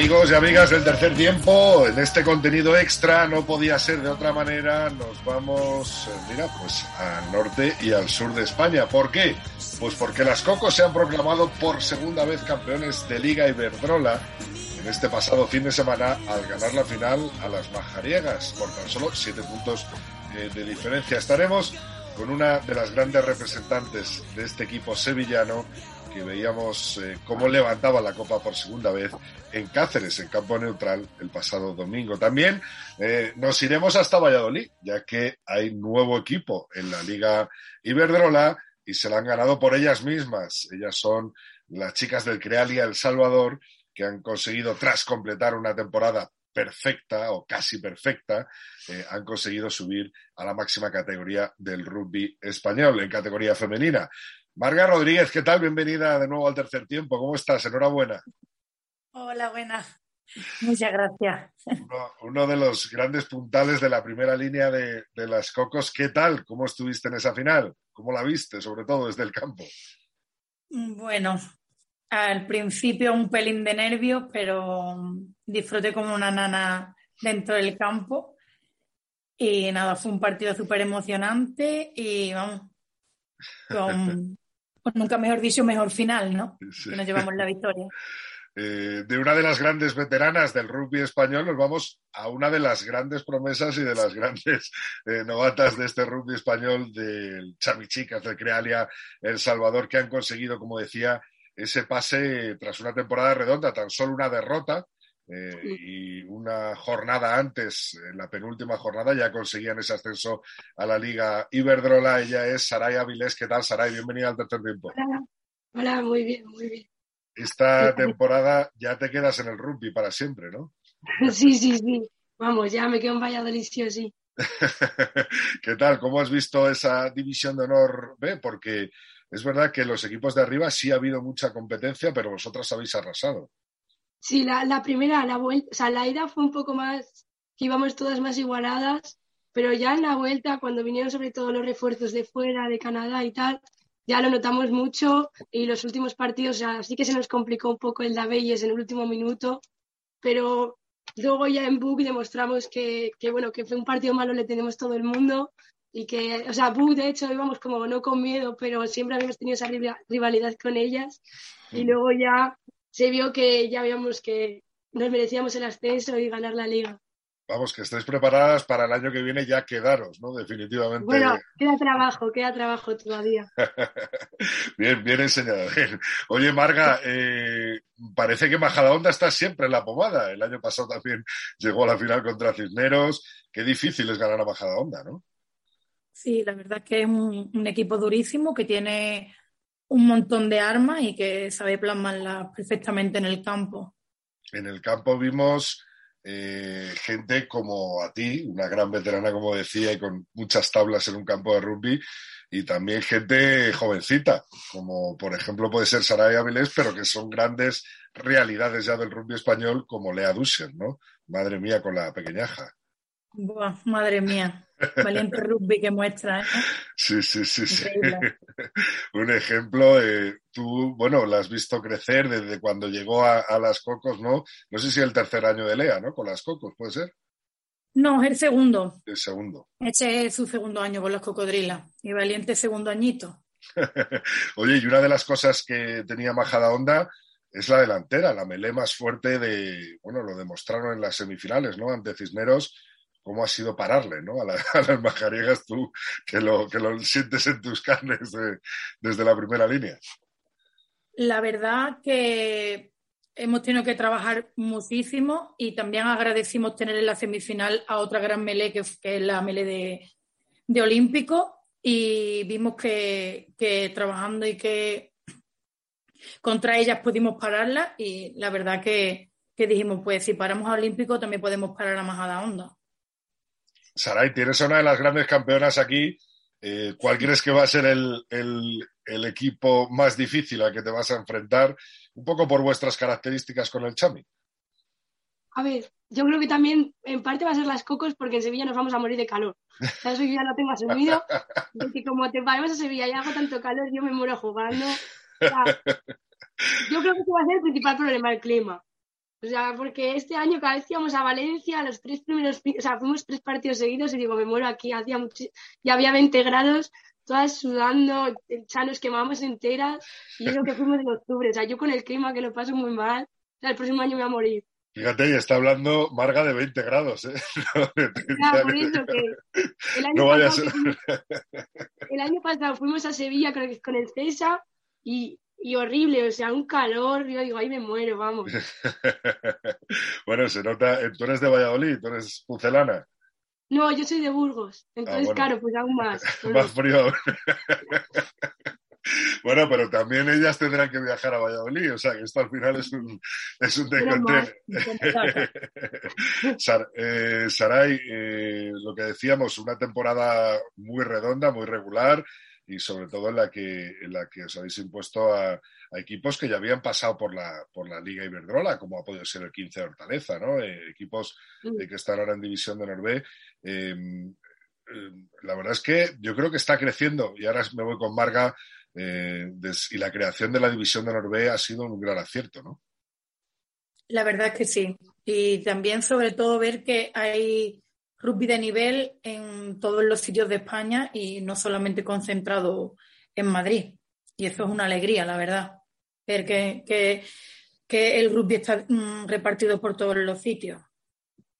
Amigos y amigas del tercer tiempo, en este contenido extra no podía ser de otra manera, nos vamos, eh, mira, pues al norte y al sur de España. ¿Por qué? Pues porque las Cocos se han proclamado por segunda vez campeones de Liga Iberdrola en este pasado fin de semana al ganar la final a las majariegas por tan solo siete puntos eh, de diferencia. Estaremos con una de las grandes representantes de este equipo sevillano que veíamos eh, cómo levantaba la Copa por segunda vez en Cáceres, en campo neutral, el pasado domingo. También eh, nos iremos hasta Valladolid, ya que hay nuevo equipo en la Liga Iberdrola y se la han ganado por ellas mismas. Ellas son las chicas del Crealia El Salvador, que han conseguido, tras completar una temporada perfecta o casi perfecta, eh, han conseguido subir a la máxima categoría del rugby español, en categoría femenina. Marga Rodríguez, ¿qué tal? Bienvenida de nuevo al tercer tiempo. ¿Cómo estás? Enhorabuena. Hola, buena. Muchas gracias. Uno, de los grandes puntales de la primera línea de, las Cocos. ¿Qué tal? ¿Cómo estuviste en esa final? ¿Cómo la viste, sobre todo desde el campo? Bueno, al principio un pelín de nervios, pero disfruté como una nana dentro del campo. Y nada, fue un partido súper emocionante y vamos, con, nunca mejor dicho, mejor final, ¿no? Que nos llevamos la victoria. Eh, de una de las grandes veteranas del rugby español, nos vamos a una de las grandes promesas y de las grandes eh, novatas de este rugby español del Chamichicas, de Crealia, El Salvador, que han conseguido, como decía, ese pase tras una temporada redonda, tan solo una derrota, eh, y una jornada antes, en la penúltima jornada, ya conseguían ese ascenso a la Liga Iberdrola. Ella es Saray Avilés. ¿Qué tal, Saray? Bienvenida al tercer tiempo. Hola. Hola, muy bien, muy bien. Esta temporada ya te quedas en el rugby para siempre, ¿no? Sí, sí, sí. Vamos, ya me quedo en Valladolid, sí o sí. ¿Qué tal? ¿Cómo has visto esa división de honor B? Porque es verdad que los equipos de arriba sí ha habido mucha competencia, pero vosotras habéis arrasado. Sí, la, la primera, la vuelta, o sea, la ida fue un poco más, que íbamos todas más igualadas, pero ya en la vuelta, cuando vinieron sobre todo los refuerzos de fuera, de Canadá y tal, ya lo notamos mucho y los últimos partidos, o sea, sí que se nos complicó un poco el Dabelles en el último minuto, pero luego ya en Book demostramos que, que, bueno, que fue un partido malo, le tenemos todo el mundo y que, o sea, Book de hecho íbamos como no con miedo, pero siempre habíamos tenido esa rivalidad con ellas y luego ya se vio que ya habíamos que nos merecíamos el ascenso y ganar la liga. Vamos, que estáis preparadas para el año que viene ya quedaros, ¿no? Definitivamente. Bueno, queda trabajo, queda trabajo todavía. bien, bien enseñado. Oye, Marga, eh, parece que Majadahonda está siempre en la pomada. El año pasado también llegó a la final contra Cisneros. Qué difícil es ganar a Majadahonda, ¿no? Sí, la verdad es que es un equipo durísimo que tiene un montón de armas y que sabe plasmarlas perfectamente en el campo. En el campo vimos eh, gente como a ti, una gran veterana, como decía, y con muchas tablas en un campo de rugby, y también gente jovencita, como por ejemplo puede ser Saraya Avilés, pero que son grandes realidades ya del rugby español, como Lea Dusser, ¿no? Madre mía, con la pequeñaja. Buah, madre mía. Valiente rugby que muestra. ¿eh? Sí, sí, sí, sí. Un ejemplo, eh, tú, bueno, la has visto crecer desde cuando llegó a, las Cocos, ¿no? No sé si el tercer año de Lea, ¿no? Con las Cocos, ¿puede ser? No, es el segundo. El segundo. Este es su segundo año con las cocodrilas. Y valiente segundo añito. Oye, y una de las cosas que tenía Majada Onda es la delantera, la melé más fuerte de, bueno, lo demostraron en las semifinales, ¿no? Ante Cisneros cómo ha sido pararle ¿no? a, las majariegas tú, que lo, que lo sientes en tus carnes desde la primera línea. La verdad que hemos tenido que trabajar muchísimo y también agradecimos tener en la semifinal a otra gran melee que, es la melee de, de, Olímpico y vimos que, que, trabajando y que contra ellas pudimos pararla y la verdad que, que dijimos pues si paramos a Olímpico también podemos parar a Majada Onda. Saray, tienes una de las grandes campeonas aquí. Eh, ¿Cuál crees que va a ser el, el equipo más difícil al que te vas a enfrentar, un poco por vuestras características con el Chami. A ver, yo creo que también en parte va a ser las cocos porque en Sevilla nos vamos a morir de calor. Eso yo ya lo tengo asumido. Porque como te paremos a Sevilla y hago tanto calor, yo me muero jugando. yo creo que ese va a ser el principal problema, el clima. O sea, porque este año cada vez que íbamos a Valencia, los tres primeros, o sea, fuimos tres partidos seguidos y digo, me muero aquí, hacía mucho, ya había 20 grados, todas sudando, ya nos quemábamos enteras y eso que fuimos en octubre. O sea, yo con el clima que lo paso muy mal, o sea, el próximo año me voy a morir. Fíjate, y está hablando Marga de 20 grados, ¿eh? ya, por eso que el año, pasado, el año pasado fuimos a Sevilla con el, con el César y y horrible, o sea, un calor, yo digo, ahí me muero, vamos. bueno, se nota, eh, tú eres de Valladolid, tú eres pucelana. No, yo soy de Burgos, entonces, ah, claro, pues aún más. más frío. bueno, pero también ellas tendrán que viajar a Valladolid, o sea, que esto al final es un, es un eh, Saray, eh, lo que decíamos, una temporada muy redonda, muy regular, y sobre todo en la que, en la que os habéis impuesto a, equipos que ya habían pasado por la, por la Liga Iberdrola, como ha podido ser el 15 de Hortaleza, ¿no? Eh, equipos mm. que están ahora en División de Norvé. Em, em, la verdad es que yo creo que está creciendo y ahora me voy con Marga eh, y la creación de la División de Norvé ha sido un gran acierto, ¿no? La verdad es que sí. Y también sobre todo ver que hay rugby de nivel en todos los sitios de España y no solamente concentrado en Madrid. Y eso es una alegría, la verdad, ver que, el rugby está mm, repartido por todos los sitios.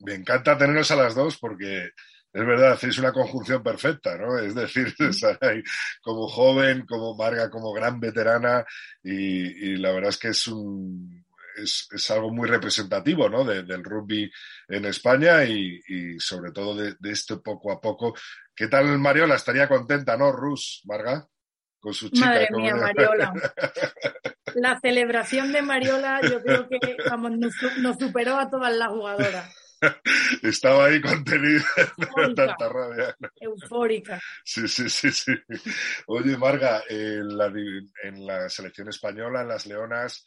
Me encanta teneros a las dos porque es verdad, hacéis una conjunción perfecta, ¿no? Es decir, como joven, como Marga, como gran veterana y la verdad es que es un, es, algo muy representativo ¿no? del rugby en España y, sobre todo de, esto poco a poco. ¿Qué tal Mariola? Estaría contenta, ¿no, Rus, Marga? Con su chica. Madre mía, Mariola. La celebración de Mariola yo creo que nos, superó a todas las jugadoras. Estaba ahí contenida, tanta rabia. Eufórica. Sí, sí, sí, sí. Oye, Marga, en la, en la selección española, en las Leonas,